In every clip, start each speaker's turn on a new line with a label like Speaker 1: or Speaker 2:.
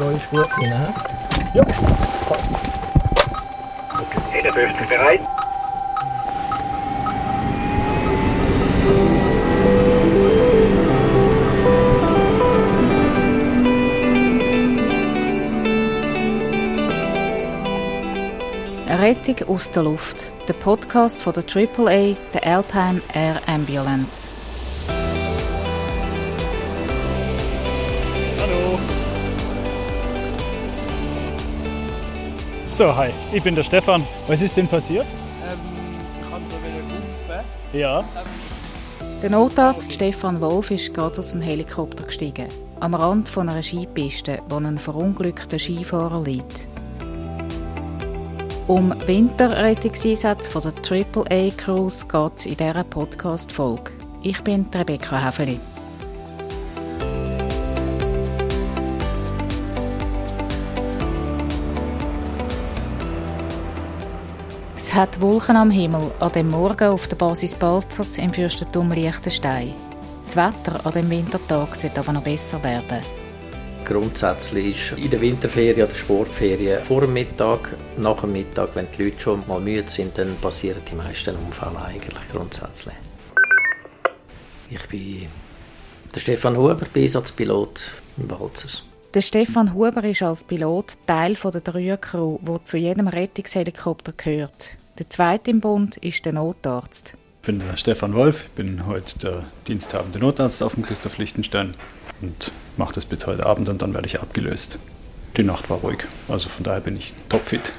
Speaker 1: Treu ist gut drin, hä? Ja, passt.
Speaker 2: 51 bereit.
Speaker 3: Rettung aus der Luft, der Podcast von der AAA, der Alpine Air Ambulance.
Speaker 4: So, hi, ich bin der Stefan. Was ist denn passiert?
Speaker 5: Ähm, ich kann so wieder rufen.
Speaker 4: Ja.
Speaker 3: Der Notarzt Stefan Wolf ist gerade aus dem Helikopter gestiegen, am Rand von einer Skipiste, wo ein verunglückter Skifahrer liegt. Um Winterrettungseinsätze von der AAA Cruise geht es in dieser Podcast-Folge. Ich bin Rebecca Häfeli. Es hat Wolken am Himmel an dem Morgen auf der Basis Balzers im Fürstentum Liechtenstein. Das Wetter an dem Wintertag sollte aber noch besser werden.
Speaker 1: Grundsätzlich ist in der Winterferien oder Sportferien vor dem Mittag, nach dem Mittag, wenn die Leute schon mal müde sind, dann passieren die meisten Unfälle eigentlich grundsätzlich. Ich bin der Stefan Huber, bin Einsatzpilot im Balzers.
Speaker 3: Der Stefan Huber ist als Pilot Teil der Dreiercrew, wo zu jedem Rettungshelikopter gehört. Der zweite im Bund ist der Notarzt.
Speaker 4: Ich bin der Stefan Wolf, ich bin heute der diensthabende Notarzt auf dem Christoph Lichtenstein und mache das bis heute Abend und dann werde ich abgelöst. Die Nacht war ruhig, also von daher bin ich topfit.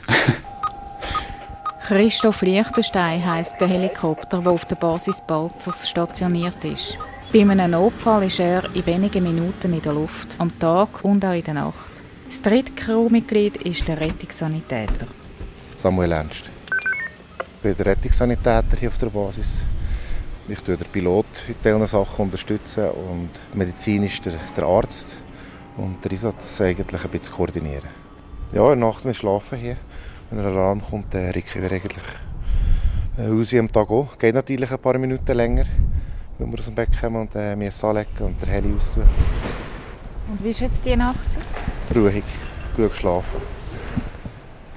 Speaker 3: Christoph Liechtenstein heißt der Helikopter, der auf der Basis Balzers stationiert ist. Bei einem Notfall ist er in wenigen Minuten in der Luft, am Tag und auch in der Nacht. Das dritte Crewmitglied ist der Rettungssanitäter.
Speaker 6: Samuel Ernst. Ich bin der Rettungssanitäter hier auf der Basis. Ich tue den Pilot in diesen Sachen unterstützen und medizinisch der, der Arzt und den Einsatz eigentlich ein bisschen koordinieren. Ja, in der Nacht wir schlafen hier. Wenn ein Alarm kommt, dann rücken wir eigentlich äh, raus am Tag auch. Geht natürlich ein paar Minuten länger, wenn wir aus dem Bett kommen und äh, müssen anlegen und den Heli austun.
Speaker 3: Und wie ist jetzt die Nacht?
Speaker 6: Ruhig, gut geschlafen.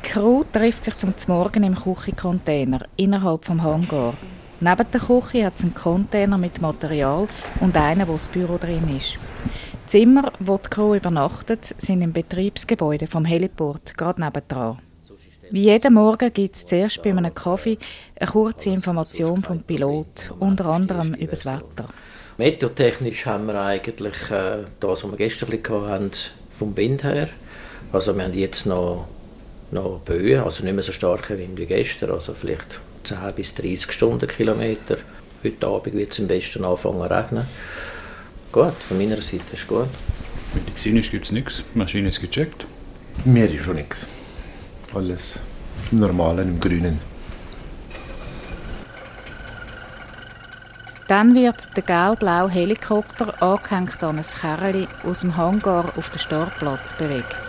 Speaker 3: Die Crew trifft sich zum Morgen im Küchencontainer innerhalb vom Hangar. Neben der Küche hat es einen Container mit Material und einen, wo das Büro drin ist. Die Zimmer, wo die Crew übernachtet, sind im Betriebsgebäude vom Heliport, gerade nebendran. Wie jeden Morgen gibt es zuerst bei einem Kaffee eine kurze Information vom Pilot, unter anderem über das Wetter.
Speaker 1: Meteotechnisch haben wir eigentlich äh, das, was wir gestern hatten, vom Wind her. Also wir haben jetzt noch, noch Böen, also nicht mehr so starke Wind wie gestern, also vielleicht 10 bis 30 Stundenkilometer. Heute Abend wird es im Westen anfangen zu regnen. Gut, von meiner Seite ist gut.
Speaker 4: Medizinisch gibt es nichts, die Maschine ist gecheckt.
Speaker 6: Mir ist schon nichts. Alles im Normalen, im Grünen.
Speaker 3: Dann wird der gelb-blaue Helikopter angehängt an ein Kerrli aus dem Hangar auf den Startplatz bewegt.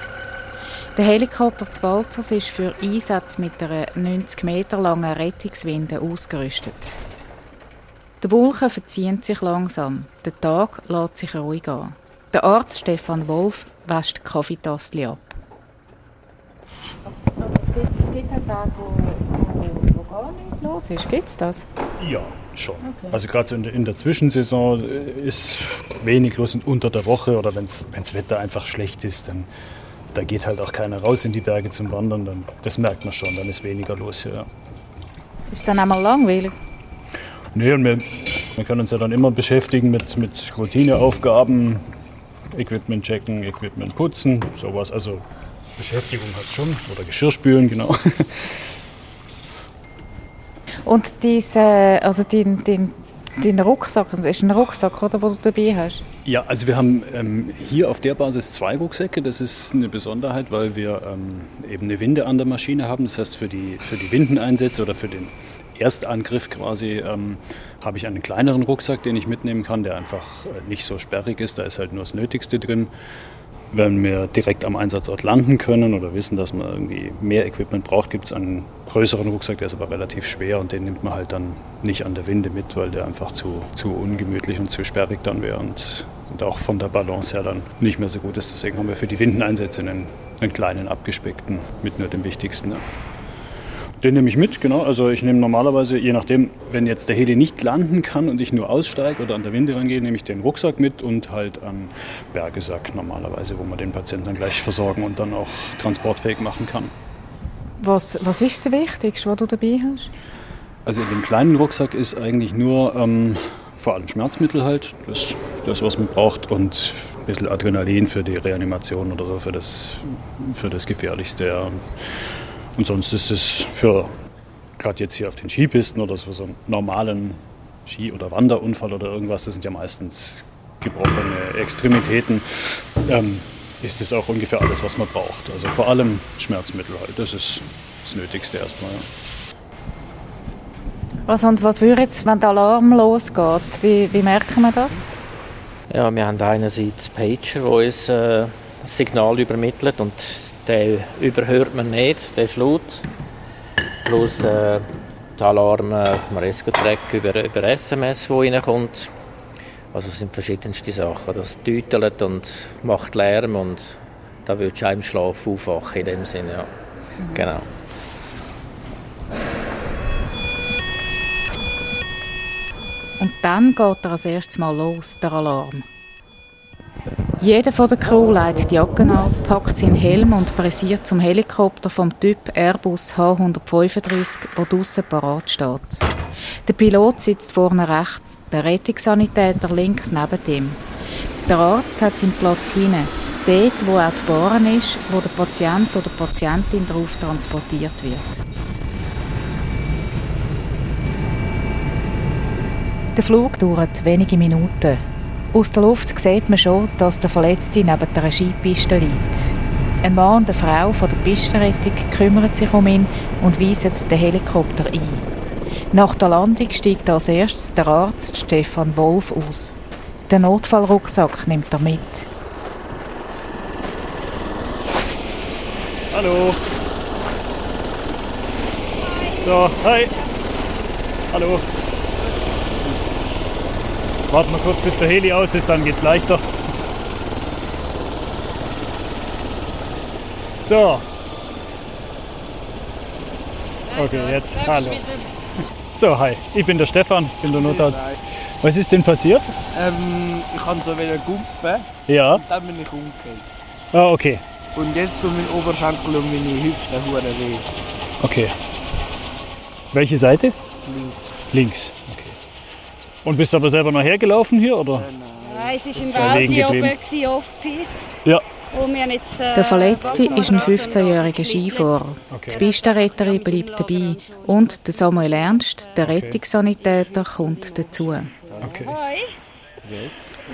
Speaker 3: Der Helikopter zu Balzers ist für Einsätze mit einer 90 Meter langen Rettungswinde ausgerüstet. Die Wolken verziehen sich langsam. Der Tag lässt sich ruhig an. Der Arzt Stefan Wolf wäscht die Kaffeetasse ab. Also es, gibt, es gibt halt Tage, wo, wo, wo gar nichts los ist. Gibt es das?
Speaker 4: Ja, schon.
Speaker 3: Okay.
Speaker 4: Also gerade so in der, in der Zwischensaison äh, ist wenig los und unter der Woche oder wenn das Wetter einfach schlecht ist, dann da geht halt auch keiner raus in die Berge zum Wandern. Dann, das merkt man schon, dann ist weniger los hier. Ja.
Speaker 3: Ist dann einmal langweilig?
Speaker 4: Nee, und wir, wir können uns ja dann immer beschäftigen mit, mit Routineaufgaben, Equipment checken, Equipment putzen, sowas. Also Beschäftigung hat es schon. Oder Geschirrspülen, genau.
Speaker 3: Und diese, also den, den, den Rucksack, das ist ein Rucksack, oder, den du dabei hast?
Speaker 4: Ja, also wir haben ähm, hier auf der Basis zwei Rucksäcke. Das ist eine Besonderheit, weil wir ähm, eben eine Winde an der Maschine haben. Das heißt, für die, für die Windeneinsätze oder für den Erstangriff quasi ähm, habe ich einen kleineren Rucksack, den ich mitnehmen kann, der einfach äh, nicht so sperrig ist. Da ist halt nur das Nötigste drin. Wenn wir direkt am Einsatzort landen können oder wissen, dass man irgendwie mehr Equipment braucht, gibt es einen größeren Rucksack, der ist aber relativ schwer und den nimmt man halt dann nicht an der Winde mit, weil der einfach zu, zu ungemütlich und zu sperrig dann wäre. Und und auch von der Balance her dann nicht mehr so gut ist. Deswegen haben wir für die Windeneinsätze einen, einen kleinen abgespeckten mit nur dem Wichtigsten. Den nehme ich mit, genau. Also ich nehme normalerweise, je nachdem, wenn jetzt der Heli nicht landen kann und ich nur aussteige oder an der Winde rangehe, nehme ich den Rucksack mit und halt einen Bergesack normalerweise, wo man den Patienten dann gleich versorgen und dann auch transportfähig machen kann.
Speaker 3: Was, was ist das Wichtigste, was du dabei hast?
Speaker 4: Also in dem kleinen Rucksack ist eigentlich nur ähm, vor allem Schmerzmittel halt, das, das was man braucht und ein bisschen Adrenalin für die Reanimation oder so, für das, für das Gefährlichste. Ja. Und sonst ist es für, gerade jetzt hier auf den Skipisten oder so, so einen normalen Ski- oder Wanderunfall oder irgendwas, das sind ja meistens gebrochene Extremitäten, ähm, ist es auch ungefähr alles, was man braucht. Also vor allem Schmerzmittel halt, das ist das Nötigste erstmal. Ja.
Speaker 3: Was, und was würde jetzt, wenn der Alarm losgeht, wie, wie merken wir das?
Speaker 1: Ja, wir haben einerseits Pager, der uns äh, Signal übermittelt und den überhört man nicht, der laut. Plus äh, der Alarm äh, vom Rescue-Track über, über SMS, der reinkommt. Also es sind verschiedenste Sachen. Das deutelt und macht Lärm und da willst du auch im Schlaf aufwachen in dem Sinne. Ja. Genau.
Speaker 3: Und dann geht er als erstes mal los, der Alarm. Jeder von der Crew legt die Jacken an, packt seinen Helm und pressiert zum Helikopter vom Typ Airbus H135, der draussen parat steht. Der Pilot sitzt vorne rechts, der Rettungssanitäter links neben ihm. Der Arzt hat seinen Platz hinten, dort, wo auch die Bahn ist, wo der Patient oder die Patientin darauf transportiert wird. Der Flug dauert wenige Minuten. Aus der Luft sieht man schon, dass der Verletzte neben der Skipiste liegt. Ein Mann und eine Frau von der Pistenrettung kümmern sich um ihn und weisen den Helikopter ein. Nach der Landung steigt als erstes der Arzt Stefan Wolf aus. Den Notfallrucksack nimmt er mit.
Speaker 4: Hallo. So, hi. Hallo. Warten wir kurz, bis der Heli aus ist, dann geht's leichter. So. Okay, jetzt. Hallo. So, hi. Ich bin der Stefan, ich bin der Notarzt. Was ist denn passiert?
Speaker 5: Ähm, ich kann so wieder gumpen,
Speaker 4: Ja.
Speaker 5: dann bin ich umgekehrt.
Speaker 4: Ah, okay.
Speaker 5: Und jetzt tun mein Oberschenkel und meine Hüfte hure weh.
Speaker 4: Okay. Welche Seite?
Speaker 5: Links.
Speaker 4: Links. Okay. Und bist aber selber noch hergelaufen hier, oder?
Speaker 2: Nein, es war im
Speaker 4: ist ja liegen
Speaker 2: Wald hier oben, Off-Piste.
Speaker 4: Ja.
Speaker 2: Jetzt, äh,
Speaker 3: Der Verletzte ist ein
Speaker 2: Waldkameraden
Speaker 3: 15-jähriger
Speaker 2: sind,
Speaker 3: Skifahrer.
Speaker 4: Okay.
Speaker 3: Die Pistenretterin bleibt dabei und der Samuel Ernst, der Rettungssanitäter, kommt dazu.
Speaker 4: Okay.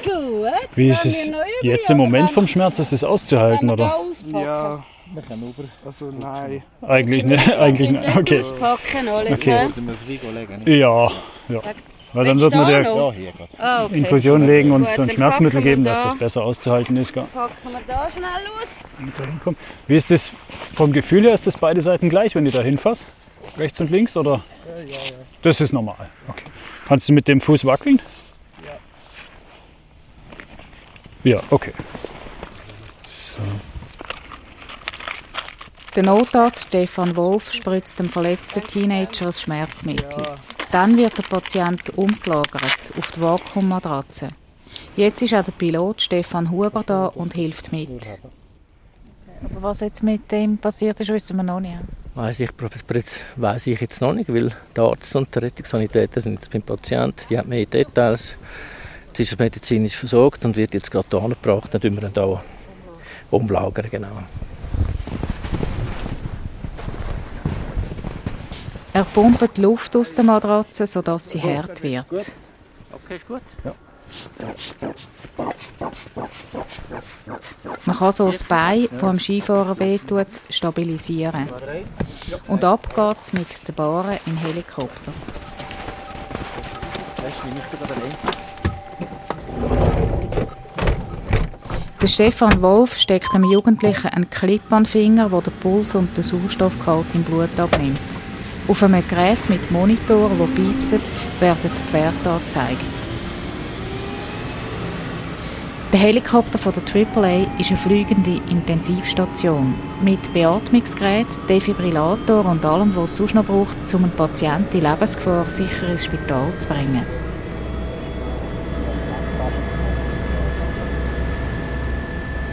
Speaker 2: Gut.
Speaker 4: Wie ist es jetzt
Speaker 2: ja,
Speaker 4: im Moment vom Schmerz? Ist das auszuhalten, oder?
Speaker 5: Ja. Also nein.
Speaker 4: Eigentlich nicht. Eigentlich nicht. Okay. Okay. Ja, ja. Weil dann wird man der?
Speaker 2: Ah, okay.
Speaker 4: Infusion legen und
Speaker 2: Gut,
Speaker 4: so ein Schmerzmittel geben, dass
Speaker 2: da.
Speaker 4: das besser auszuhalten ist. gell?
Speaker 2: Packen wir da schnell los.
Speaker 4: Wie ist das vom Gefühl her? Ist das beide Seiten gleich, wenn du da hinfasst? Rechts und links oder? Ja, ja, Das ist normal. Okay. Kannst du mit dem Fuß wackeln? Ja. Ja, okay. So.
Speaker 3: Der Notarzt Stefan Wolf spritzt dem verletzten Teenager ein Schmerzmittel. Dann wird der Patient umgelagert auf die Vakuummatratze. Jetzt ist auch der Pilot Stefan Huber da und hilft mit. Aber was jetzt mit dem passiert ist, wissen wir noch nicht.
Speaker 1: Weiß ich, weiß ich jetzt noch nicht, weil der Arzt und der Rettungssanitäter sind jetzt beim Patienten, die haben mehr Details. Jetzt ist er medizinisch versorgt und wird jetzt gerade hier angebracht, dann tun wir ihn hier umlagern, genau.
Speaker 3: Er pumpt die Luft aus der Matratze, sodass sie hart wird.
Speaker 1: Okay, ist gut.
Speaker 3: Man kann so das Bein, das am Skifahrer wehtut, stabilisieren. Und ab geht's mit der Bahre in den Helikopter. Der Stefan Wolf steckt dem Jugendlichen einen Clip an den Finger, der den Puls und den Sauerstoffgehalt im Blut abnimmt. Auf einem Gerät mit Monitor, wo piepset, werden die Werte angezeigt. Der Helikopter von der AAA ist eine fliegende Intensivstation mit Beatmungsgerät, Defibrillator und allem, was es sonst noch braucht, um einen Patienten in Lebensgefahr sicher ins Spital zu bringen.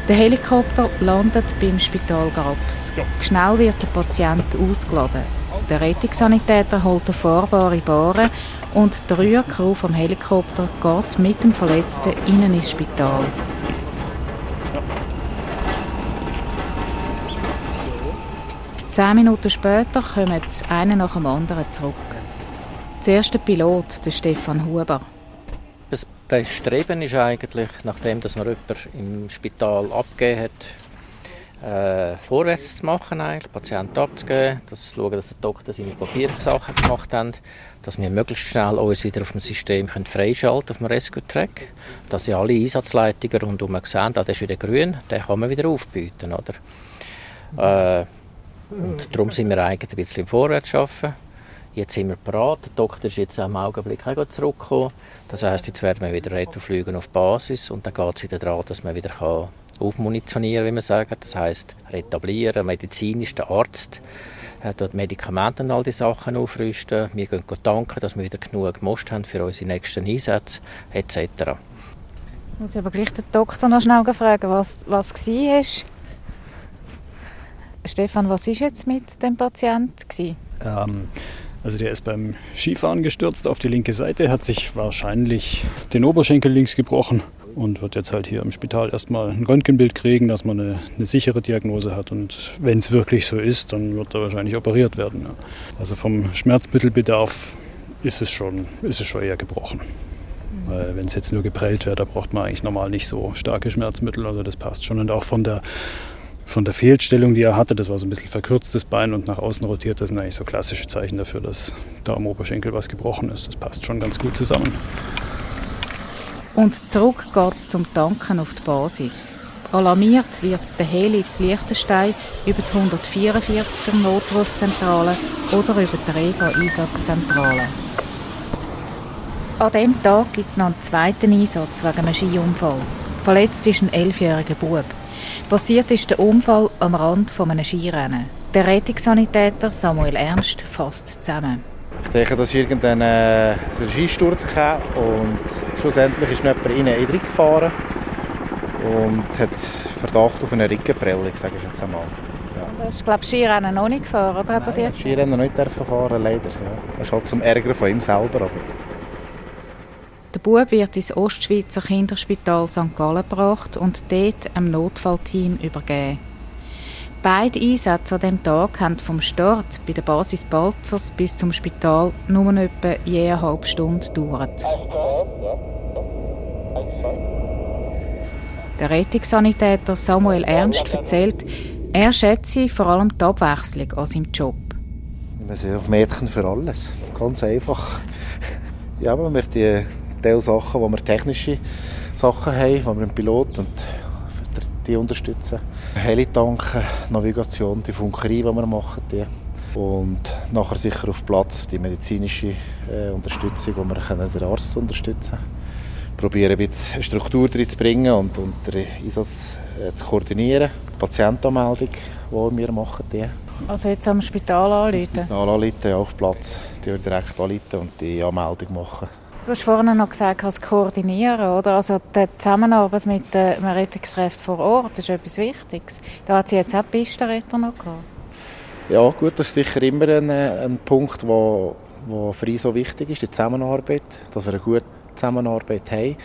Speaker 3: Der Helikopter landet beim Spital Grabs. Schnell wird der Patient ausgeladen. Der Rettungssanitäter holt eine fahrbare Bahre und die Rührcrew vom Helikopter geht mit dem Verletzten innen ins Spital. Zehn Minuten später kommen einer nach dem anderen zurück. Der Pilot, der Stefan Huber.
Speaker 1: Das Bestreben ist eigentlich, nachdem dass man jemanden im Spital abgegeben hat, äh, vorwärts zu machen, eigentlich, Patienten abzugeben, dass schauen, dass der Doktor seine Papiersachen gemacht hat, dass wir möglichst schnell uns wieder auf dem System können freischalten auf dem Rescue Track, dass sie alle Einsatzleitungen rundherum sehen, ah, der ist wieder grün, den kann man wieder aufbieten, oder? Äh, und darum sind wir eigentlich ein bisschen im Vorwärtsschaffen. Jetzt sind wir bereit. Der Doktor ist jetzt im Augenblick auch zurückgekommen. Das heisst, jetzt werden wir wieder retourfliegen auf Basis und dann geht es wieder daran, dass man wieder kann aufmunitionieren wie man sagt. Das heisst, retablieren, medizinisch, der Arzt äh, dort Medikamente und all die Sachen aufrüsten. Wir gehen danken, dass wir wieder genug Most haben für unsere nächsten Einsätze etc.
Speaker 3: Jetzt muss ich aber gleich den Doktor noch schnell fragen, was, was war. Stefan, was ist jetzt mit dem Patienten?
Speaker 4: Ähm, also der ist beim Skifahren gestürzt auf die linke Seite, hat sich wahrscheinlich den Oberschenkel links gebrochen und wird jetzt halt hier im Spital erstmal ein Röntgenbild kriegen, dass man eine, eine sichere Diagnose hat. Und wenn es wirklich so ist, dann wird er wahrscheinlich operiert werden. Ja. Also vom Schmerzmittelbedarf ist es schon, ist es schon eher gebrochen. Weil wenn es jetzt nur geprellt wäre, da braucht man eigentlich normal nicht so starke Schmerzmittel. Also das passt schon. Und auch von der von der Fehlstellung, die er hatte, das war so ein bisschen verkürztes Bein und nach außen rotiert, das sind eigentlich so klassische Zeichen dafür, dass da am Oberschenkel was gebrochen ist. Das passt schon ganz gut zusammen.
Speaker 3: Und zurück geht es zum Tanken auf die Basis. Alarmiert wird der Heli zu Liechtenstein über die 144er Notrufzentrale oder über die Rega-Einsatzzentrale. An diesem Tag gibt es noch einen zweiten Einsatz wegen einem Skiunfall. Verletzt ist ein elfjähriger Bub. Passiert ist der Unfall am Rand von einem Skirennen. Der Rettungssanitäter Samuel Ernst fasst zusammen.
Speaker 6: Ich denke, dass irgendein äh, Skisturz hatte und schlussendlich ist jemand in einen gefahren und hat Verdacht auf eine Rickenprellung, sage ich jetzt einmal.
Speaker 3: Ja. Du hast, glaube ich, Skirennen noch nicht gefahren, oder?
Speaker 6: Hat Nein, er dir Skirennen nicht fahren, leider. Ja. Das ist halt zum Ärger von ihm selber. Aber.
Speaker 3: Der Bub wird ins Ostschweizer Kinderspital St. Gallen gebracht und dort einem Notfallteam übergeben. Beide Einsätze an diesem Tag haben vom Start bei der Basis Balzers bis zum Spital nur etwa je eine halbe Stunde gedauert. Der Rettungssanitäter Samuel Ernst erzählt, er schätze vor allem die Abwechslung an seinem Job.
Speaker 6: Wir sind auch Mädchen für alles. Ganz einfach. Ja, aber wir die Teil Sachen, wo wir technische Sachen haben, wo wir einen Pilot und die unterstützen. Helitanken, Navigation, die Funkerei, die wir machen. Die. Und nachher sicher auf Platz die medizinische äh, Unterstützung, wo wir können den Arzt unterstützen können. Probieren ein bisschen Struktur drin zu bringen und, und den Einsatz äh, zu koordinieren. Die Patientenanmeldung, die wir machen. Die.
Speaker 3: Also jetzt am Spital anrufen?
Speaker 6: Spital anrufen, ja, auf Platz. Die direkt anrufen und die Anmeldung machen.
Speaker 3: Du hast vorhin noch gesagt, das Koordinieren, oder? Also die Zusammenarbeit mit den Rettungskräften vor Ort ist etwas Wichtiges. Da hat sie jetzt auch Pistenretter noch gehabt.
Speaker 6: Ja, gut, das ist sicher immer ein, ein Punkt, wo, wo für uns so wichtig ist, die Zusammenarbeit, dass wir eine gute Zusammenarbeit haben.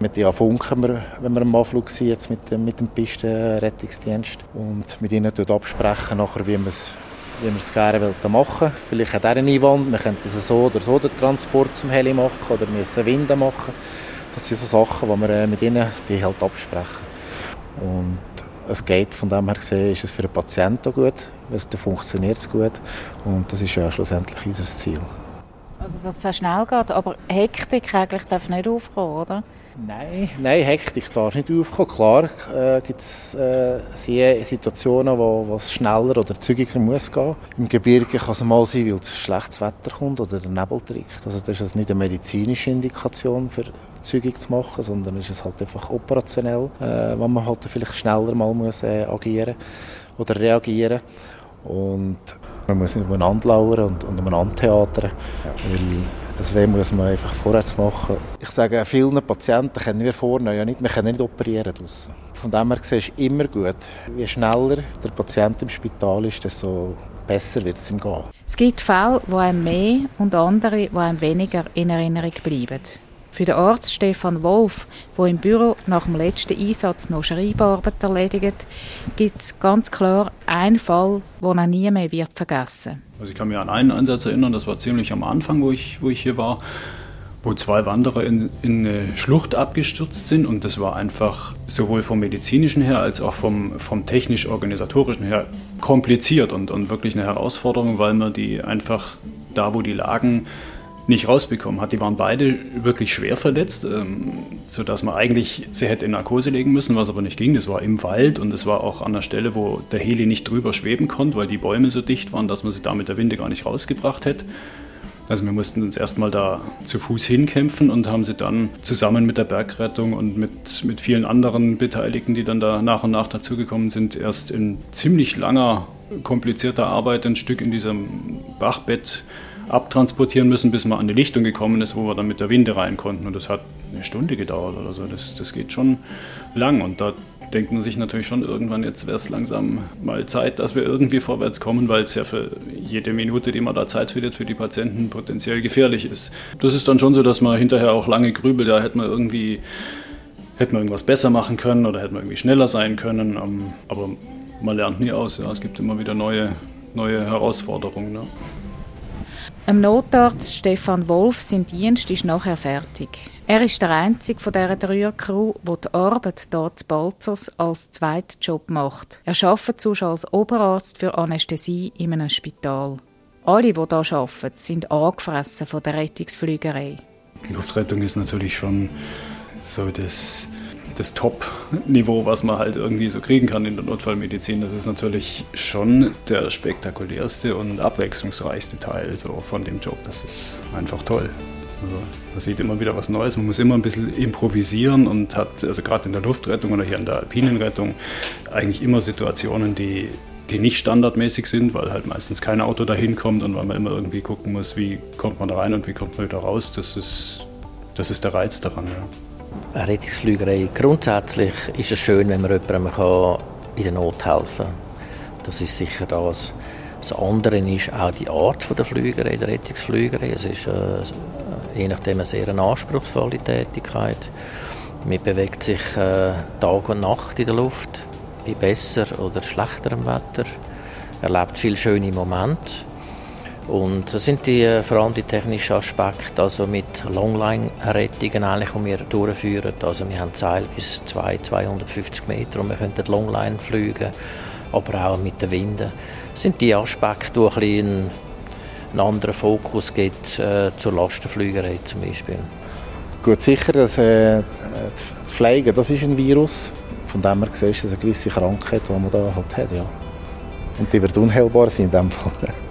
Speaker 6: Mit ja funken wir, wenn wir im Anflug sind, jetzt mit, mit dem Pistenrettungsdienst und mit ihnen absprechen, nachher, wie wir es wie wir es gerne machen wollen. Vielleicht hat er einen Einwand, wir könnten so oder so den Transport zum Heli machen oder müssen Winde machen. Das sind so Sachen, die wir äh, mit ihnen die halt absprechen. Und es geht von dem her gesehen, ist es für den Patienten gut, es funktioniert gut und das ist ja schlussendlich unser Ziel.
Speaker 3: Also, dass es schnell geht, aber Hektik eigentlich darf nicht aufkommen, oder?
Speaker 6: Nein, nein, Hektik darf nicht aufkommen. Klar äh, gibt es äh, Situationen, wo, es schneller oder zügiger muss gehen. Im Gebirge kann es mal sein, weil es schlechtes Wetter kommt oder der Nebel trägt. Also das ist nicht eine medizinische Indikation für zügig zu machen, sondern ist es halt einfach operationell, äh, wo man halt vielleicht schneller mal muss äh, agieren oder reagieren und man muss nicht umeinander lauern und, und umeinander theatern, weil Deswegen muss man einfach vorwärts machen. Ich sage, vielen Patienten können wir vorne ja nicht, wir können nicht operieren draussen. Von dem her gesehen ist immer gut. Je schneller der Patient im Spital ist, desto besser wird es ihm gehen.
Speaker 3: Es gibt Fälle, wo einem mehr und andere, wo einem weniger in Erinnerung bleiben. Für den Arzt Stefan Wolf, der im Büro nach dem letzten Einsatz noch Schreibarbeit erledigt, gibt es ganz klar einen Fall, den er nie mehr wird vergessen.
Speaker 4: Also ich kann mich an einen Einsatz erinnern, das war ziemlich am Anfang, wo ich, wo ich hier war, wo zwei Wanderer in, in eine Schlucht abgestürzt sind. Und das war einfach sowohl vom medizinischen her als auch vom, vom technisch-organisatorischen her kompliziert und, und wirklich eine Herausforderung, weil man die einfach da, wo die lagen, nicht rausbekommen hat. Die waren beide wirklich schwer verletzt, ähm, sodass man eigentlich sie hätte in Narkose legen müssen, was aber nicht ging. Das war im Wald und es war auch an der Stelle, wo der Heli nicht drüber schweben konnte, weil die Bäume so dicht waren, dass man sie da mit der Winde gar nicht rausgebracht hätte. Also wir mussten uns erstmal da zu Fuß hinkämpfen und haben sie dann zusammen mit der Bergrettung und mit, mit vielen anderen Beteiligten, die dann da nach und nach dazugekommen sind, erst in ziemlich langer, komplizierter Arbeit ein Stück in diesem Bachbett abtransportieren müssen, bis man an die Lichtung gekommen ist, wo wir dann mit der Winde rein konnten. Und das hat eine Stunde gedauert oder so. Das, das geht schon lang. Und da denkt man sich natürlich schon irgendwann, jetzt wäre es langsam mal Zeit, dass wir irgendwie vorwärts kommen, weil es ja für jede Minute, die man da Zeit findet, für die Patienten potenziell gefährlich ist. Das ist dann schon so, dass man hinterher auch lange grübelt, da hätte man irgendwie hätte man irgendwas besser machen können oder hätte man irgendwie schneller sein können. Ähm, aber man lernt nie aus. Ja. Es gibt immer wieder neue, neue Herausforderungen. Ne?
Speaker 3: Dem Notarzt Stefan Wolf sein Dienst ist nachher fertig. Er ist der einzige von dieser Dreiercrew, der die Arbeit hier zu Balzers als zweiten Job macht. Er arbeitet sonst als Oberarzt für Anästhesie in einem Spital. Alle, die hier arbeiten, sind angefressen von der Rettungsflügerei.
Speaker 4: Die Luftrettung ist natürlich schon so das das Top-Niveau, was man halt irgendwie so kriegen kann in der Notfallmedizin. Das ist natürlich schon der spektakulärste und abwechslungsreichste Teil so von dem Job. Das ist einfach toll. Also, man sieht immer wieder was Neues, man muss immer ein bisschen improvisieren und hat, also gerade in der Luftrettung oder hier in der alpinen Rettung, eigentlich immer Situationen, die, die nicht standardmäßig sind, weil halt meistens kein Auto dahin kommt und weil man immer irgendwie gucken muss, wie kommt man da rein und wie kommt man wieder raus. Das ist, das ist der Reiz daran. Ja.
Speaker 1: Rettungsflügerei. Grundsätzlich ist es schön, wenn man jemandem in der Not helfen kann. Das ist sicher das. Das andere ist auch die Art der Flügerei, der Rettungsflügerei. Es ist äh, je nachdem eine sehr anspruchsvolle Tätigkeit. Man bewegt sich äh, Tag und Nacht in der Luft, bei besser oder schlechterem Wetter, erlebt viele schöne Momente und das sind die, äh, vor allem die technischen Aspekte, also mit Longline-Rettungen eigentlich, die wir durchführen. Also wir haben Seil bis 200, 250 Meter und wir können Longline fliegen, aber auch mit den Winden. Das sind die Aspekte, die ein bisschen einen anderen Fokus gibt äh, zur Lastenflügerei zum Beispiel.
Speaker 6: Gut, sicher, dass äh, das Fliegen, das ist ein Virus. Von dem her gesehen ist das eine gewisse Krankheit, die man da halt hat, ja. Und die wird unheilbar sein in dem Fall.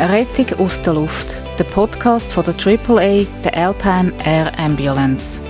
Speaker 3: Rettung aus der Luft, der Podcast von der AAA, der Alpine Air Ambulance.